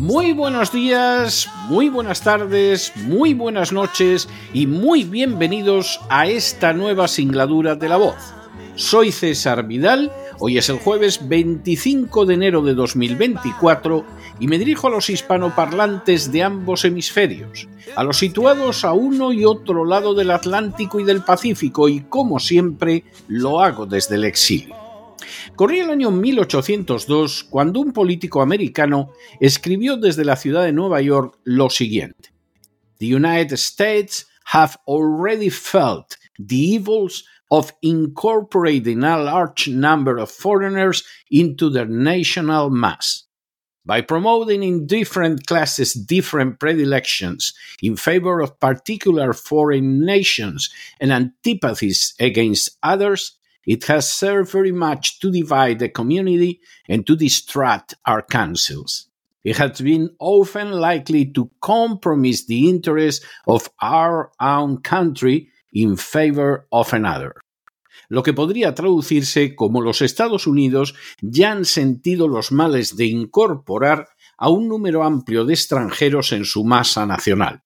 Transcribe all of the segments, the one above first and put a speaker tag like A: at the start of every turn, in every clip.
A: Muy buenos días, muy buenas tardes, muy buenas noches y muy bienvenidos a esta nueva singladura de la voz. Soy César Vidal, hoy es el jueves 25 de enero de 2024 y me dirijo a los hispanoparlantes de ambos hemisferios, a los situados a uno y otro lado del Atlántico y del Pacífico y como siempre lo hago desde el exilio. Corría el año 1802 cuando un político americano escribió desde la ciudad de Nueva York lo siguiente. The United States have already felt the evils of incorporating a large number of foreigners into their national mass. By promoting in different classes different predilections in favor of particular foreign nations and antipathies against others, it has served very much to divide the community and to distract our councils. It has been often likely to compromise the interests of our own country in favor of another. Lo que podría traducirse como los Estados Unidos ya han sentido los males de incorporar a un número amplio de extranjeros en su masa nacional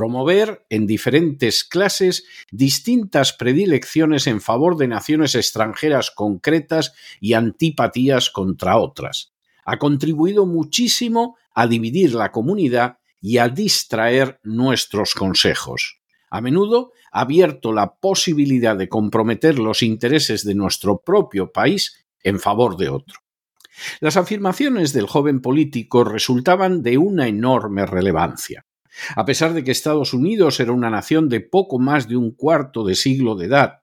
A: promover en diferentes clases distintas predilecciones en favor de naciones extranjeras concretas y antipatías contra otras. Ha contribuido muchísimo a dividir la comunidad y a distraer nuestros consejos. A menudo ha abierto la posibilidad de comprometer los intereses de nuestro propio país en favor de otro. Las afirmaciones del joven político resultaban de una enorme relevancia. A pesar de que Estados Unidos era una nación de poco más de un cuarto de siglo de edad,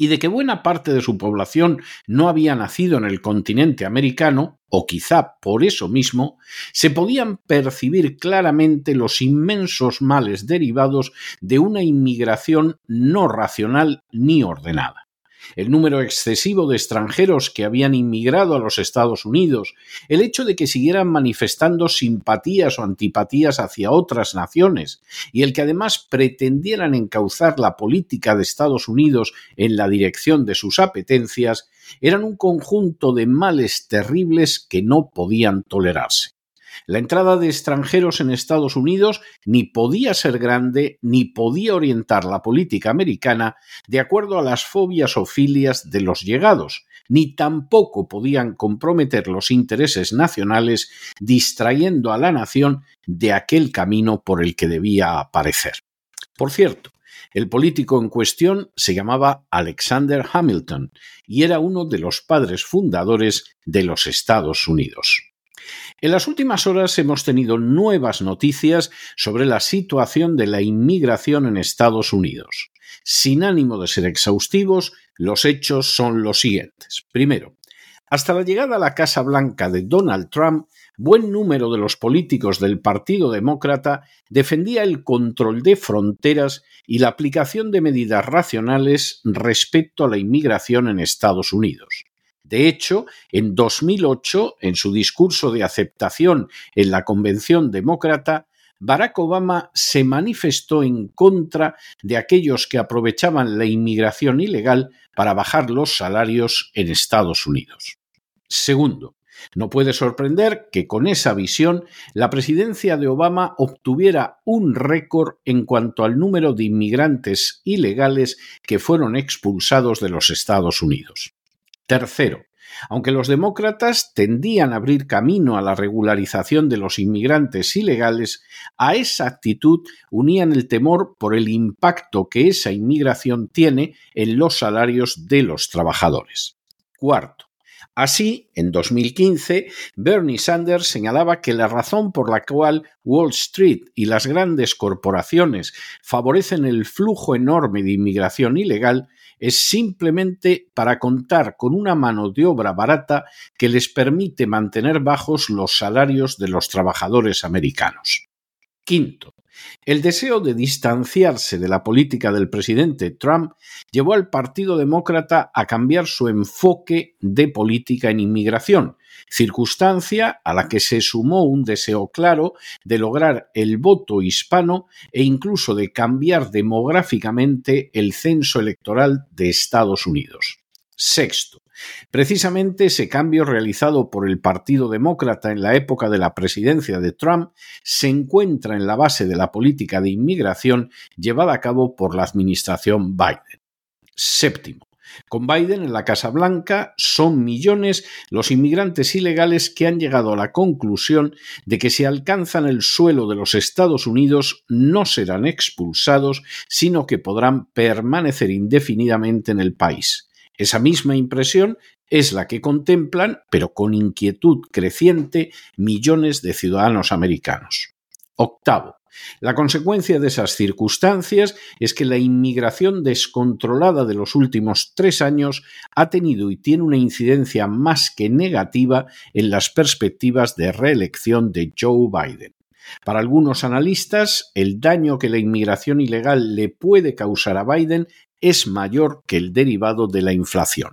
A: y de que buena parte de su población no había nacido en el continente americano, o quizá por eso mismo, se podían percibir claramente los inmensos males derivados de una inmigración no racional ni ordenada el número excesivo de extranjeros que habían inmigrado a los Estados Unidos, el hecho de que siguieran manifestando simpatías o antipatías hacia otras naciones, y el que además pretendieran encauzar la política de Estados Unidos en la dirección de sus apetencias, eran un conjunto de males terribles que no podían tolerarse. La entrada de extranjeros en Estados Unidos ni podía ser grande ni podía orientar la política americana de acuerdo a las fobias o filias de los llegados, ni tampoco podían comprometer los intereses nacionales distrayendo a la nación de aquel camino por el que debía aparecer. Por cierto, el político en cuestión se llamaba Alexander Hamilton y era uno de los padres fundadores de los Estados Unidos. En las últimas horas hemos tenido nuevas noticias sobre la situación de la inmigración en Estados Unidos. Sin ánimo de ser exhaustivos, los hechos son los siguientes. Primero, hasta la llegada a la Casa Blanca de Donald Trump, buen número de los políticos del Partido Demócrata defendía el control de fronteras y la aplicación de medidas racionales respecto a la inmigración en Estados Unidos. De hecho, en 2008, en su discurso de aceptación en la Convención Demócrata, Barack Obama se manifestó en contra de aquellos que aprovechaban la inmigración ilegal para bajar los salarios en Estados Unidos. Segundo, no puede sorprender que con esa visión la presidencia de Obama obtuviera un récord en cuanto al número de inmigrantes ilegales que fueron expulsados de los Estados Unidos. Tercero, Aunque los demócratas tendían a abrir camino a la regularización de los inmigrantes ilegales, a esa actitud unían el temor por el impacto que esa inmigración tiene en los salarios de los trabajadores. Cuarto, Así, en 2015, Bernie Sanders señalaba que la razón por la cual Wall Street y las grandes corporaciones favorecen el flujo enorme de inmigración ilegal es simplemente para contar con una mano de obra barata que les permite mantener bajos los salarios de los trabajadores americanos. Quinto, el deseo de distanciarse de la política del presidente Trump llevó al Partido Demócrata a cambiar su enfoque de política en inmigración, circunstancia a la que se sumó un deseo claro de lograr el voto hispano e incluso de cambiar demográficamente el censo electoral de Estados Unidos. Sexto, Precisamente ese cambio realizado por el Partido Demócrata en la época de la presidencia de Trump se encuentra en la base de la política de inmigración llevada a cabo por la administración Biden. Séptimo. Con Biden en la Casa Blanca son millones los inmigrantes ilegales que han llegado a la conclusión de que si alcanzan el suelo de los Estados Unidos no serán expulsados, sino que podrán permanecer indefinidamente en el país. Esa misma impresión es la que contemplan, pero con inquietud creciente, millones de ciudadanos americanos. Octavo. La consecuencia de esas circunstancias es que la inmigración descontrolada de los últimos tres años ha tenido y tiene una incidencia más que negativa en las perspectivas de reelección de Joe Biden. Para algunos analistas, el daño que la inmigración ilegal le puede causar a Biden es mayor que el derivado de la inflación.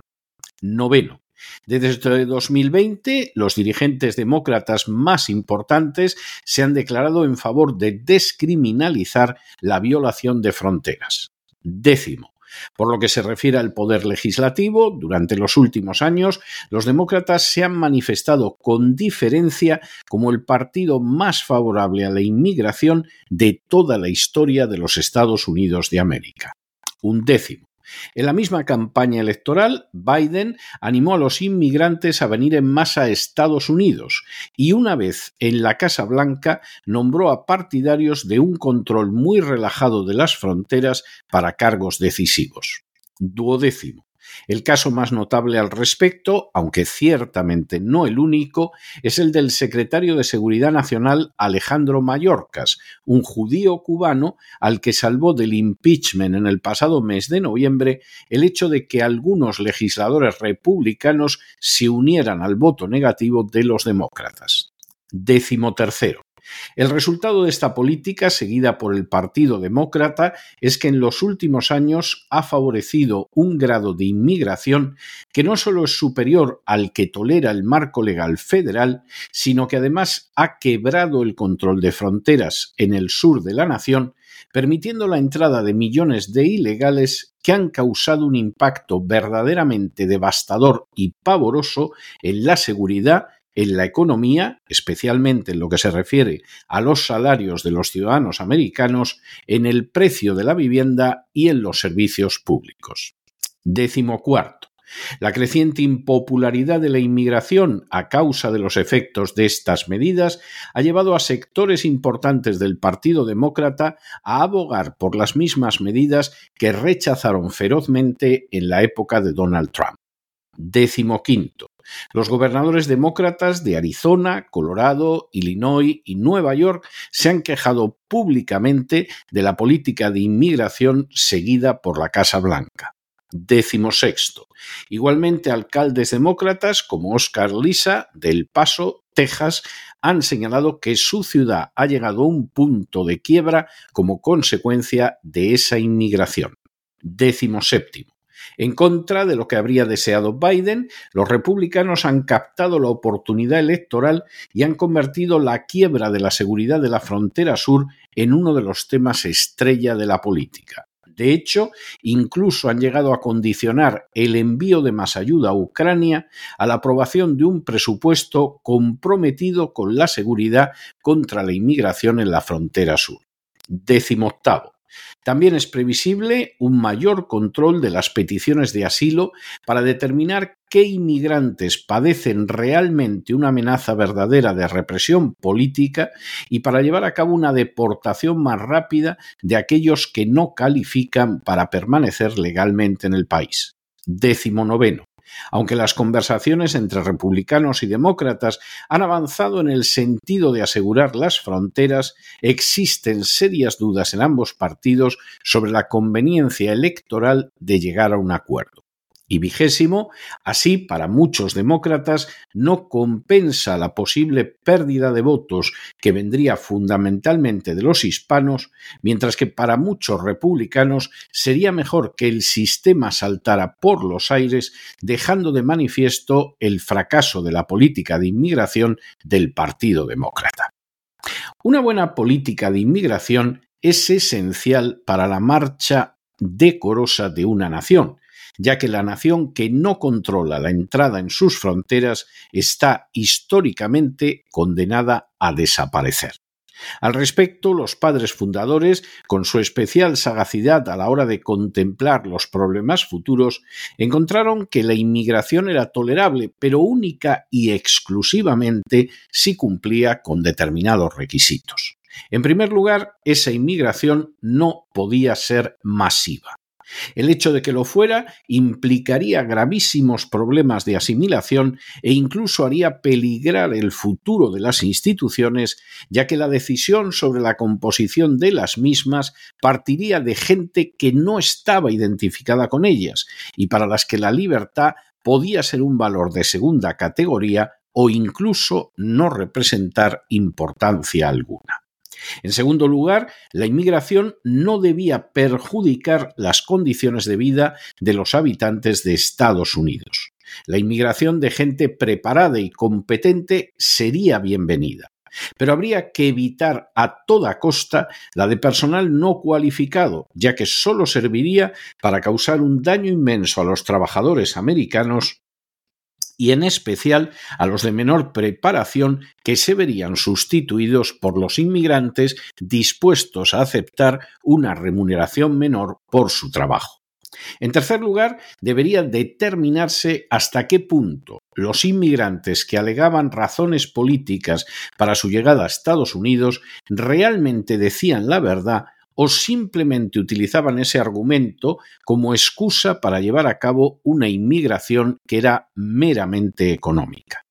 A: Noveno. Desde 2020, los dirigentes demócratas más importantes se han declarado en favor de descriminalizar la violación de fronteras. Décimo. Por lo que se refiere al poder legislativo, durante los últimos años, los demócratas se han manifestado con diferencia como el partido más favorable a la inmigración de toda la historia de los Estados Unidos de América un décimo. En la misma campaña electoral, Biden animó a los inmigrantes a venir en masa a Estados Unidos y una vez en la Casa Blanca nombró a partidarios de un control muy relajado de las fronteras para cargos decisivos. Duodécimo. El caso más notable al respecto, aunque ciertamente no el único, es el del secretario de Seguridad Nacional Alejandro Mayorkas, un judío cubano al que salvó del impeachment en el pasado mes de noviembre el hecho de que algunos legisladores republicanos se unieran al voto negativo de los demócratas. Décimo tercero. El resultado de esta política, seguida por el Partido Demócrata, es que en los últimos años ha favorecido un grado de inmigración que no solo es superior al que tolera el marco legal federal, sino que además ha quebrado el control de fronteras en el sur de la nación, permitiendo la entrada de millones de ilegales que han causado un impacto verdaderamente devastador y pavoroso en la seguridad en la economía, especialmente en lo que se refiere a los salarios de los ciudadanos americanos, en el precio de la vivienda y en los servicios públicos. Décimo cuarto. La creciente impopularidad de la inmigración a causa de los efectos de estas medidas ha llevado a sectores importantes del Partido Demócrata a abogar por las mismas medidas que rechazaron ferozmente en la época de Donald Trump. Décimo quinto. Los gobernadores demócratas de Arizona, Colorado, Illinois y Nueva York se han quejado públicamente de la política de inmigración seguida por la Casa Blanca. Décimo sexto. Igualmente, alcaldes demócratas como Oscar Lisa de El Paso, Texas, han señalado que su ciudad ha llegado a un punto de quiebra como consecuencia de esa inmigración. Décimo séptimo. En contra de lo que habría deseado Biden, los republicanos han captado la oportunidad electoral y han convertido la quiebra de la seguridad de la frontera sur en uno de los temas estrella de la política. De hecho, incluso han llegado a condicionar el envío de más ayuda a Ucrania a la aprobación de un presupuesto comprometido con la seguridad contra la inmigración en la frontera sur. Décimo octavo. También es previsible un mayor control de las peticiones de asilo para determinar qué inmigrantes padecen realmente una amenaza verdadera de represión política y para llevar a cabo una deportación más rápida de aquellos que no califican para permanecer legalmente en el país. Décimo noveno. Aunque las conversaciones entre republicanos y demócratas han avanzado en el sentido de asegurar las fronteras, existen serias dudas en ambos partidos sobre la conveniencia electoral de llegar a un acuerdo. Y vigésimo, así para muchos demócratas no compensa la posible pérdida de votos que vendría fundamentalmente de los hispanos, mientras que para muchos republicanos sería mejor que el sistema saltara por los aires, dejando de manifiesto el fracaso de la política de inmigración del Partido Demócrata. Una buena política de inmigración es esencial para la marcha decorosa de una nación, ya que la nación que no controla la entrada en sus fronteras está históricamente condenada a desaparecer. Al respecto, los padres fundadores, con su especial sagacidad a la hora de contemplar los problemas futuros, encontraron que la inmigración era tolerable, pero única y exclusivamente si cumplía con determinados requisitos. En primer lugar, esa inmigración no podía ser masiva. El hecho de que lo fuera implicaría gravísimos problemas de asimilación e incluso haría peligrar el futuro de las instituciones, ya que la decisión sobre la composición de las mismas partiría de gente que no estaba identificada con ellas y para las que la libertad podía ser un valor de segunda categoría o incluso no representar importancia alguna. En segundo lugar, la inmigración no debía perjudicar las condiciones de vida de los habitantes de Estados Unidos. La inmigración de gente preparada y competente sería bienvenida. Pero habría que evitar a toda costa la de personal no cualificado, ya que solo serviría para causar un daño inmenso a los trabajadores americanos y en especial a los de menor preparación que se verían sustituidos por los inmigrantes dispuestos a aceptar una remuneración menor por su trabajo. En tercer lugar, debería determinarse hasta qué punto los inmigrantes que alegaban razones políticas para su llegada a Estados Unidos realmente decían la verdad o simplemente utilizaban ese argumento como excusa para llevar a cabo una inmigración que era meramente económica.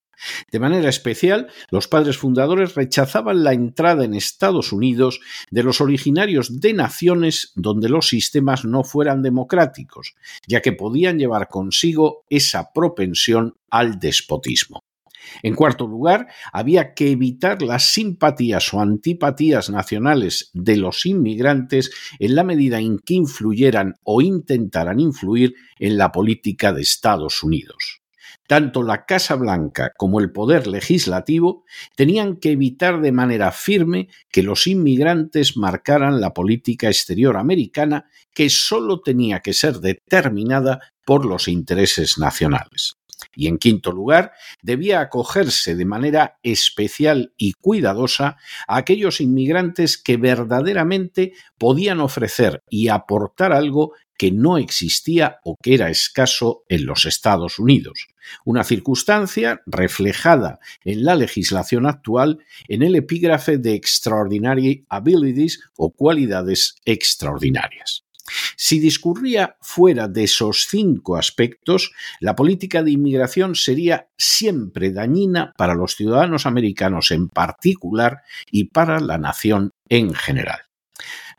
A: De manera especial, los padres fundadores rechazaban la entrada en Estados Unidos de los originarios de naciones donde los sistemas no fueran democráticos, ya que podían llevar consigo esa propensión al despotismo. En cuarto lugar, había que evitar las simpatías o antipatías nacionales de los inmigrantes en la medida en que influyeran o intentaran influir en la política de Estados Unidos. Tanto la Casa Blanca como el Poder Legislativo tenían que evitar de manera firme que los inmigrantes marcaran la política exterior americana que sólo tenía que ser determinada por los intereses nacionales. Y en quinto lugar, debía acogerse de manera especial y cuidadosa a aquellos inmigrantes que verdaderamente podían ofrecer y aportar algo que no existía o que era escaso en los Estados Unidos, una circunstancia reflejada en la legislación actual en el epígrafe de Extraordinary Abilities o cualidades extraordinarias. Si discurría fuera de esos cinco aspectos, la política de inmigración sería siempre dañina para los ciudadanos americanos en particular y para la nación en general.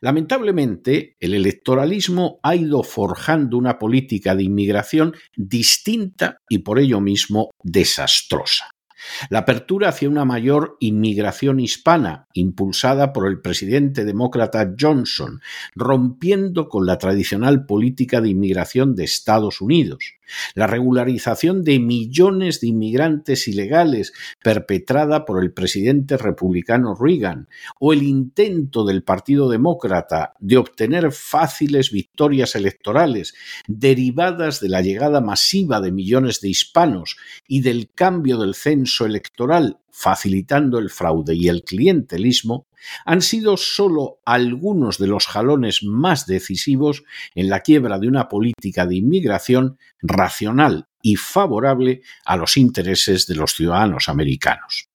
A: Lamentablemente, el electoralismo ha ido forjando una política de inmigración distinta y por ello mismo desastrosa. La apertura hacia una mayor inmigración hispana, impulsada por el presidente demócrata Johnson, rompiendo con la tradicional política de inmigración de Estados Unidos la regularización de millones de inmigrantes ilegales perpetrada por el presidente republicano Reagan, o el intento del Partido Demócrata de obtener fáciles victorias electorales derivadas de la llegada masiva de millones de hispanos y del cambio del censo electoral facilitando el fraude y el clientelismo, han sido solo algunos de los jalones más decisivos en la quiebra de una política de inmigración racional y favorable a los intereses de los ciudadanos americanos.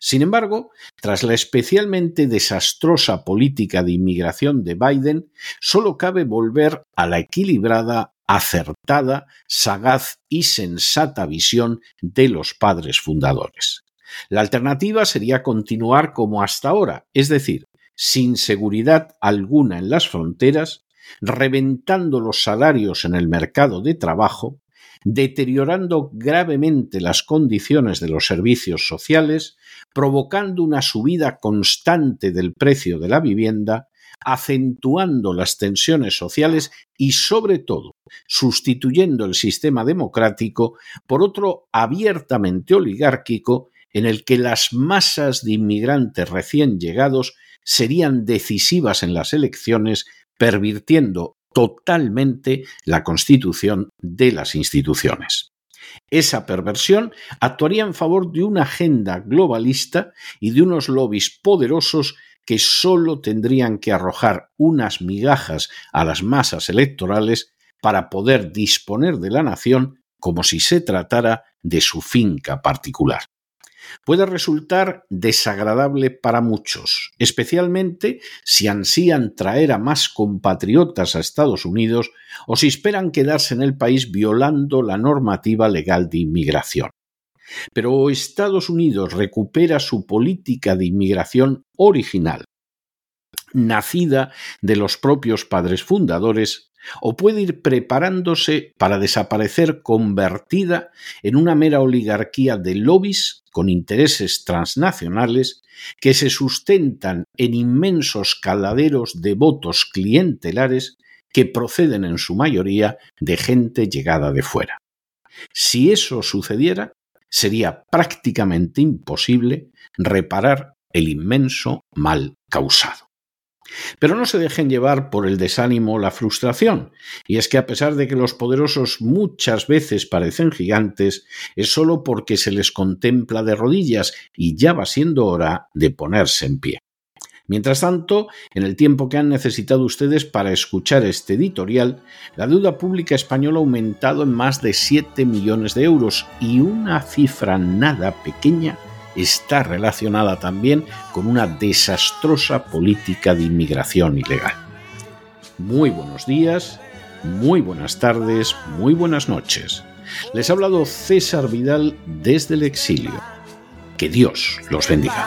A: Sin embargo, tras la especialmente desastrosa política de inmigración de Biden, solo cabe volver a la equilibrada, acertada, sagaz y sensata visión de los padres fundadores. La alternativa sería continuar como hasta ahora, es decir, sin seguridad alguna en las fronteras, reventando los salarios en el mercado de trabajo, deteriorando gravemente las condiciones de los servicios sociales, provocando una subida constante del precio de la vivienda, acentuando las tensiones sociales y, sobre todo, sustituyendo el sistema democrático por otro abiertamente oligárquico en el que las masas de inmigrantes recién llegados serían decisivas en las elecciones, pervirtiendo totalmente la constitución de las instituciones. Esa perversión actuaría en favor de una agenda globalista y de unos lobbies poderosos que sólo tendrían que arrojar unas migajas a las masas electorales para poder disponer de la nación como si se tratara de su finca particular puede resultar desagradable para muchos, especialmente si ansían traer a más compatriotas a Estados Unidos o si esperan quedarse en el país violando la normativa legal de inmigración. Pero Estados Unidos recupera su política de inmigración original, nacida de los propios padres fundadores o puede ir preparándose para desaparecer convertida en una mera oligarquía de lobbies con intereses transnacionales que se sustentan en inmensos caladeros de votos clientelares que proceden en su mayoría de gente llegada de fuera. Si eso sucediera, sería prácticamente imposible reparar el inmenso mal causado. Pero no se dejen llevar por el desánimo o la frustración, y es que a pesar de que los poderosos muchas veces parecen gigantes, es solo porque se les contempla de rodillas y ya va siendo hora de ponerse en pie. Mientras tanto, en el tiempo que han necesitado ustedes para escuchar este editorial, la deuda pública española ha aumentado en más de 7 millones de euros y una cifra nada pequeña está relacionada también con una desastrosa política de inmigración ilegal. Muy buenos días, muy buenas tardes, muy buenas noches. Les ha hablado César Vidal desde el exilio. Que Dios los bendiga.